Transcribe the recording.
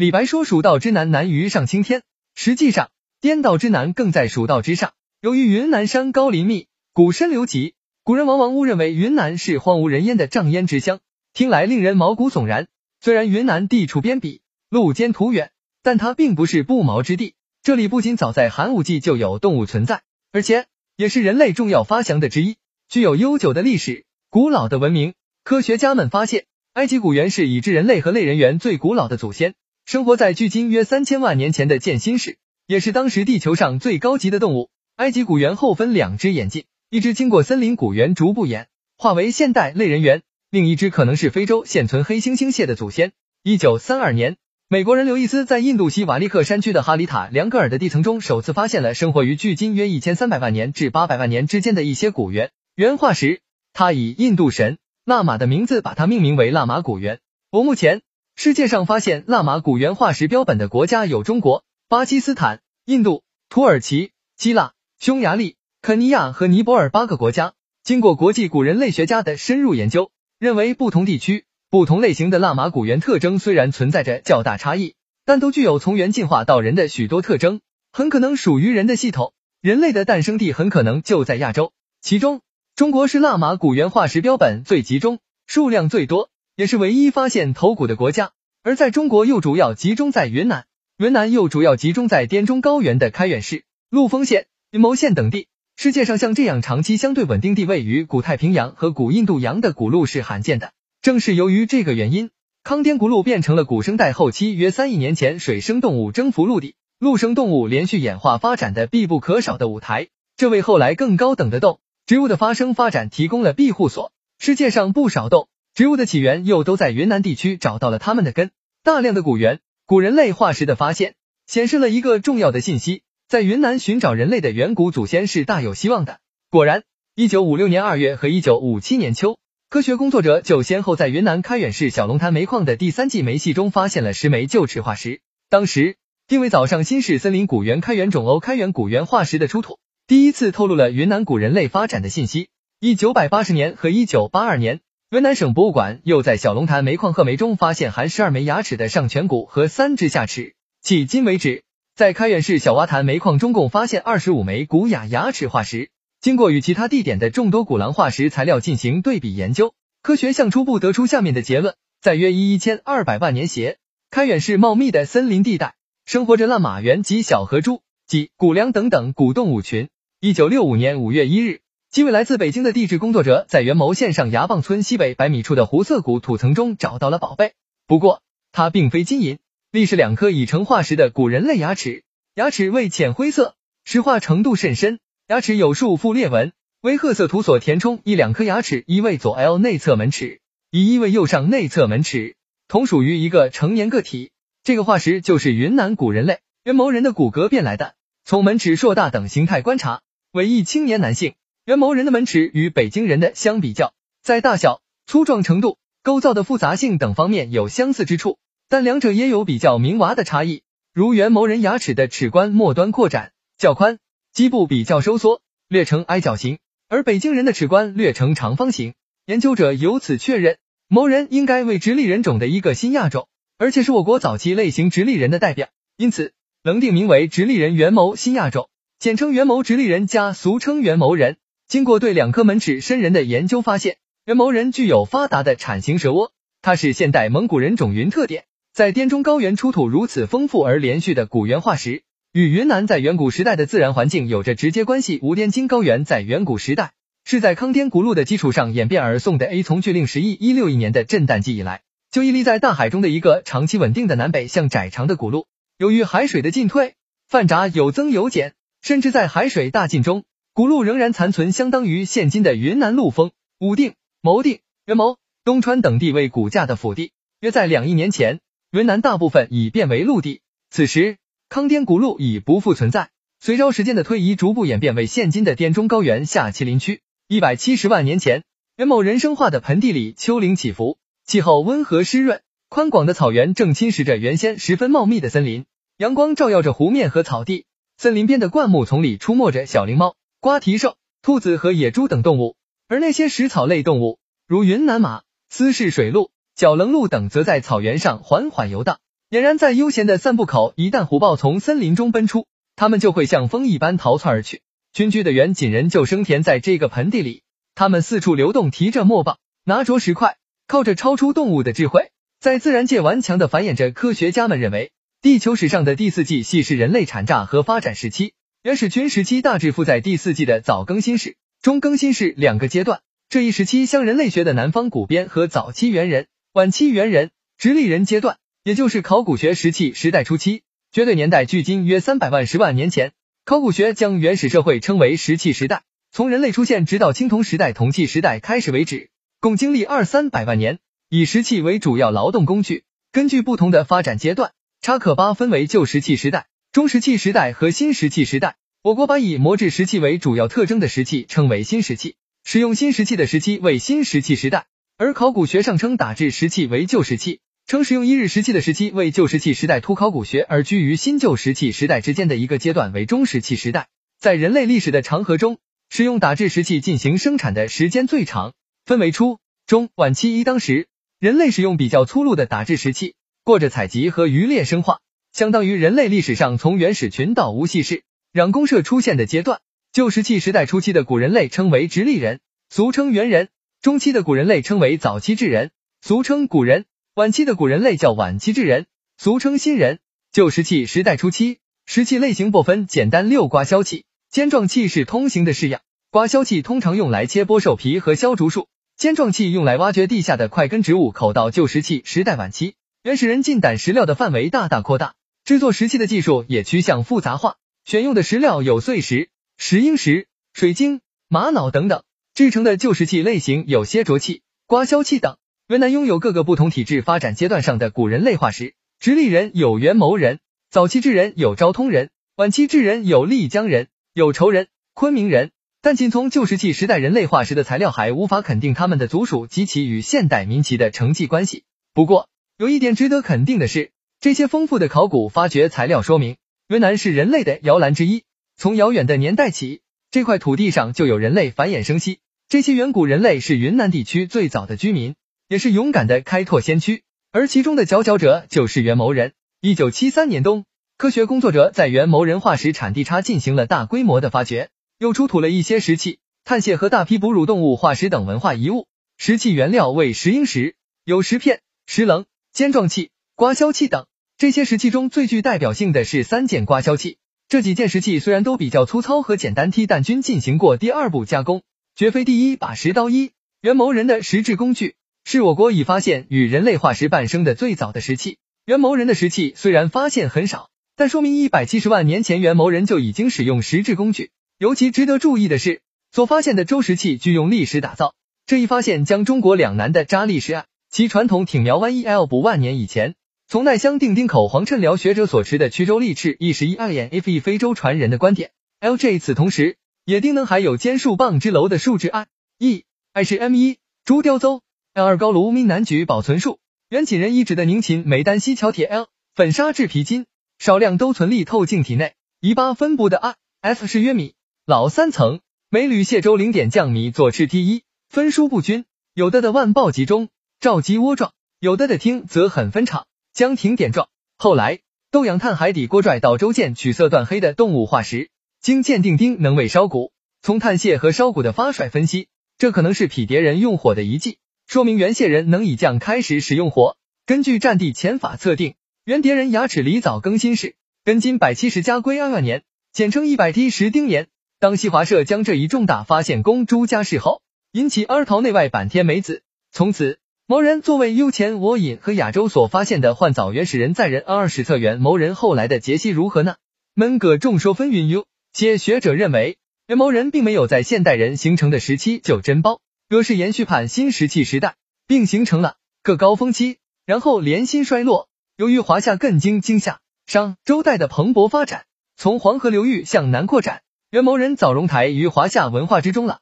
李白说蜀道之难难于上青天，实际上颠倒之难更在蜀道之上。由于云南山高林密，谷深流急，古人往往误认为云南是荒无人烟的瘴烟之乡，听来令人毛骨悚然。虽然云南地处边鄙，路艰途远，但它并不是不毛之地。这里不仅早在寒武纪就有动物存在，而且也是人类重要发祥的之一，具有悠久的历史、古老的文明。科学家们发现，埃及古猿是已知人类和类人猿最古老的祖先。生活在距今约三千万年前的渐新世，也是当时地球上最高级的动物。埃及古猿后分两只眼镜，一只经过森林古猿逐步演化为现代类人猿，另一只可能是非洲现存黑猩猩蟹的祖先。一九三二年，美国人刘易斯在印度西瓦利克山区的哈里塔良格尔的地层中首次发现了生活于距今约一千三百万年至八百万年之间的一些古猿原化石，他以印度神纳马的名字把它命名为纳马古猿。我目前。世界上发现腊马古猿化石标本的国家有中国、巴基斯坦、印度、土耳其、希腊、匈牙利、肯尼亚和尼泊尔八个国家。经过国际古人类学家的深入研究，认为不同地区、不同类型的腊马古猿特征虽然存在着较大差异，但都具有从猿进化到人的许多特征，很可能属于人的系统。人类的诞生地很可能就在亚洲，其中中国是腊马古猿化石标本最集中、数量最多。也是唯一发现头骨的国家，而在中国又主要集中在云南，云南又主要集中在滇中高原的开远市、陆丰县、云谋县等地。世界上像这样长期相对稳定地位于古太平洋和古印度洋的古鹿是罕见的。正是由于这个原因，康滇古鹿变成了古生代后期约三亿年前水生动物征服陆地、陆生动物连续演化发展的必不可少的舞台，这为后来更高等的动植物的发生发展提供了庇护所。世界上不少动植物的起源又都在云南地区找到了它们的根。大量的古猿、古人类化石的发现，显示了一个重要的信息：在云南寻找人类的远古祖先是大有希望的。果然，一九五六年二月和一九五七年秋，科学工作者就先后在云南开远市小龙潭煤矿的第三纪煤系中发现了十枚旧齿化石。当时定为早上新市森林古猿开源种欧开源古猿化石的出土，第一次透露了云南古人类发展的信息。一九八十年和一九八二年。云南省博物馆又在小龙潭煤矿褐煤中发现含十二枚牙齿的上颧骨和三只下齿。迄今为止，在开远市小洼潭煤矿中共发现二十五枚古雅牙齿化石。经过与其他地点的众多古狼化石材料进行对比研究，科学向初步得出下面的结论：在约一一千二百万年前，开远市茂密的森林地带生活着烂马猿及小河猪及古梁等等古动物群。一九六五年五月一日。几位来自北京的地质工作者在元谋县上崖傍村西北百米处的胡色谷土层中找到了宝贝，不过它并非金银，历是两颗已成化石的古人类牙齿，牙齿为浅灰色，石化程度甚深，牙齿有数副裂纹，为褐色土所填充。一两颗牙齿一位左 L 内侧门齿，一一位右上内侧门齿，同属于一个成年个体。这个化石就是云南古人类元谋人的骨骼变来的。从门齿硕大等形态观察，为一青年男性。元谋人的门齿与北京人的相比较，在大小、粗壮程度、构造的复杂性等方面有相似之处，但两者也有比较明娃的差异。如元谋人牙齿的齿冠末端扩展较宽，基部比较收缩，略呈矮角形，而北京人的齿冠略呈长方形。研究者由此确认，谋人应该为直立人种的一个新亚种，而且是我国早期类型直立人的代表，因此能定名为直立人元谋新亚种，简称元谋直立人，加俗称元谋人。经过对两颗门齿深人的研究，发现元谋人具有发达的铲形舌窝，它是现代蒙古人种云特点。在滇中高原出土如此丰富而连续的古猿化石，与云南在远古时代的自然环境有着直接关系。无滇金高原在远古时代是在康滇古鹿的基础上演变而送的。A 从距令十亿一六亿年的震旦纪以来，就屹立在大海中的一个长期稳定的南北向窄长的古鹿。由于海水的进退，泛闸有增有减，甚至在海水大进中。古路仍然残存相当于现今的云南陆丰、武定、牟定、元谋、东川等地为骨架的腹地。约在两亿年前，云南大部分已变为陆地。此时，康滇古路已不复存在。随着时间的推移，逐步演变为现今的滇中高原下麒麟区。一百七十万年前，元谋人生化的盆地里丘陵起伏，气候温和湿润，宽广的草原正侵蚀着原先十分茂密的森林。阳光照耀着湖面和草地，森林边的灌木丛里出没着小灵猫。瓜蹄兽、兔子和野猪等动物，而那些食草类动物，如云南马、斯氏水鹿、角棱鹿等，则在草原上缓缓游荡。俨然在悠闲的散步口。一旦虎豹从森林中奔出，它们就会像风一般逃窜而去。群居的原锦人就生田在这个盆地里，他们四处流动，提着木棒，拿着石块，靠着超出动物的智慧，在自然界顽强的繁衍着。科学家们认为，地球史上的第四纪系是人类产蚱和发展时期，原始群时期大致附在第四纪的早更新世、中更新世两个阶段。这一时期像人类学的南方古边和早期猿人、晚期猿人、直立人阶段，也就是考古学石器时代初期，绝对年代距今约三百万十万年前。考古学将原始社会称为石器时代，从人类出现直到青铜时代、铜器时代开始为止，共经历二三百万年，以石器为主要劳动工具。根据不同的发展阶段，查可巴分为旧石器时代、中石器时代和新石器时代。我国把以磨制石器为主要特征的石器称为新石器，使用新石器的时期为新石器时代，而考古学上称打制石器为旧石器。称使用一日石器的时期为旧石器时代，突考古学而居于新旧石器时代之间的一个阶段为中石器时代。在人类历史的长河中，使用打制石器进行生产的时间最长，分为初、中、晚期。一当时，人类使用比较粗鲁的打制石器，过着采集和渔猎生化，相当于人类历史上从原始群到无系氏、壤公社出现的阶段。旧石器时代初期的古人类称为直立人，俗称猿人；中期的古人类称为早期智人，俗称古人。晚期的古人类叫晚期智人，俗称新人。旧石器时代初期，石器类型不分简单六刮削器，尖状器是通行的式样。刮削器通常用来切剥兽皮和削竹树，尖状器用来挖掘地下的块根植物。口到旧石器时代晚期，原始人进胆石料的范围大大扩大，制作石器的技术也趋向复杂化，选用的石料有碎石、石英石、水晶、玛瑙等等。制成的旧石器类型有楔斫器、刮削器等。云南拥有各个不同体质发展阶段上的古人类化石，直立人有元谋人，早期智人有昭通人，晚期智人有丽江人，有仇人、昆明人。但仅从旧石器时代人类化石的材料还无法肯定他们的族属及其与现代民旗的承继关系。不过，有一点值得肯定的是，这些丰富的考古发掘材料说明，云南是人类的摇篮之一。从遥远的年代起，这块土地上就有人类繁衍生息。这些远古人类是云南地区最早的居民。也是勇敢的开拓先驱，而其中的佼佼者就是元谋人。一九七三年冬，科学工作者在元谋人化石产地差进行了大规模的发掘，又出土了一些石器、碳屑和大批哺乳动物化石等文化遗物。石器原料为石英石，有石片、石棱、尖状器、刮削器等。这些石器中最具代表性的是三件刮削器。这几件石器虽然都比较粗糙和简单，但均进行过第二步加工，绝非第一把石刀。一元谋人的石制工具。是我国已发现与人类化石伴生的最早的石器。元谋人的石器虽然发现很少，但说明一百七十万年前元谋人就已经使用石制工具。尤其值得注意的是，所发现的周石器具用砾石打造。这一发现将中国两南的扎砾石案其传统挺苗湾一 L 不万年以前，从奈乡定丁口黄趁辽学者所持的衢州砾赤一十一二眼 F 一非洲传人的观点。LJ 此同时也定能还有坚树棒之楼的树脂 I E I 是 M 一朱雕邹。L 二高炉闽南举保存树，原锦人遗址的宁秦梅丹西桥铁 L 粉砂制皮筋，少量都存粒透镜体内。一八分布的 I F 是约米老三层，每铝蟹粥零点降米左赤 T 一，分疏不均，有的的万报集中，照鸡窝状，有的的听则很分场，将停点状。后来斗阳探海底锅拽岛周见取色断黑的动物化石，经鉴定丁能为烧骨。从碳屑和烧骨的发甩分析，这可能是匹迭人用火的遗迹。说明原蟹人能以将开始使用火。根据战地前法测定，原迭人牙齿离早更新世，根今百七十加归二万年，简称一百 T 十丁年。当西华社将这一重大发现公诸家世后，引起二桃内外版天美子。从此，谋人作为优前我引和亚洲所发现的换早原始人在人二史册原谋人后来的杰西如何呢？门各众说纷纭哟。且学者认为，原谋人并没有在现代人形成的时期就真包。若是延续判新石器时代，并形成了个高峰期，然后连心衰落。由于华夏更经经夏商周代的蓬勃发展，从黄河流域向南扩展，元谋人早融台于华夏文化之中了。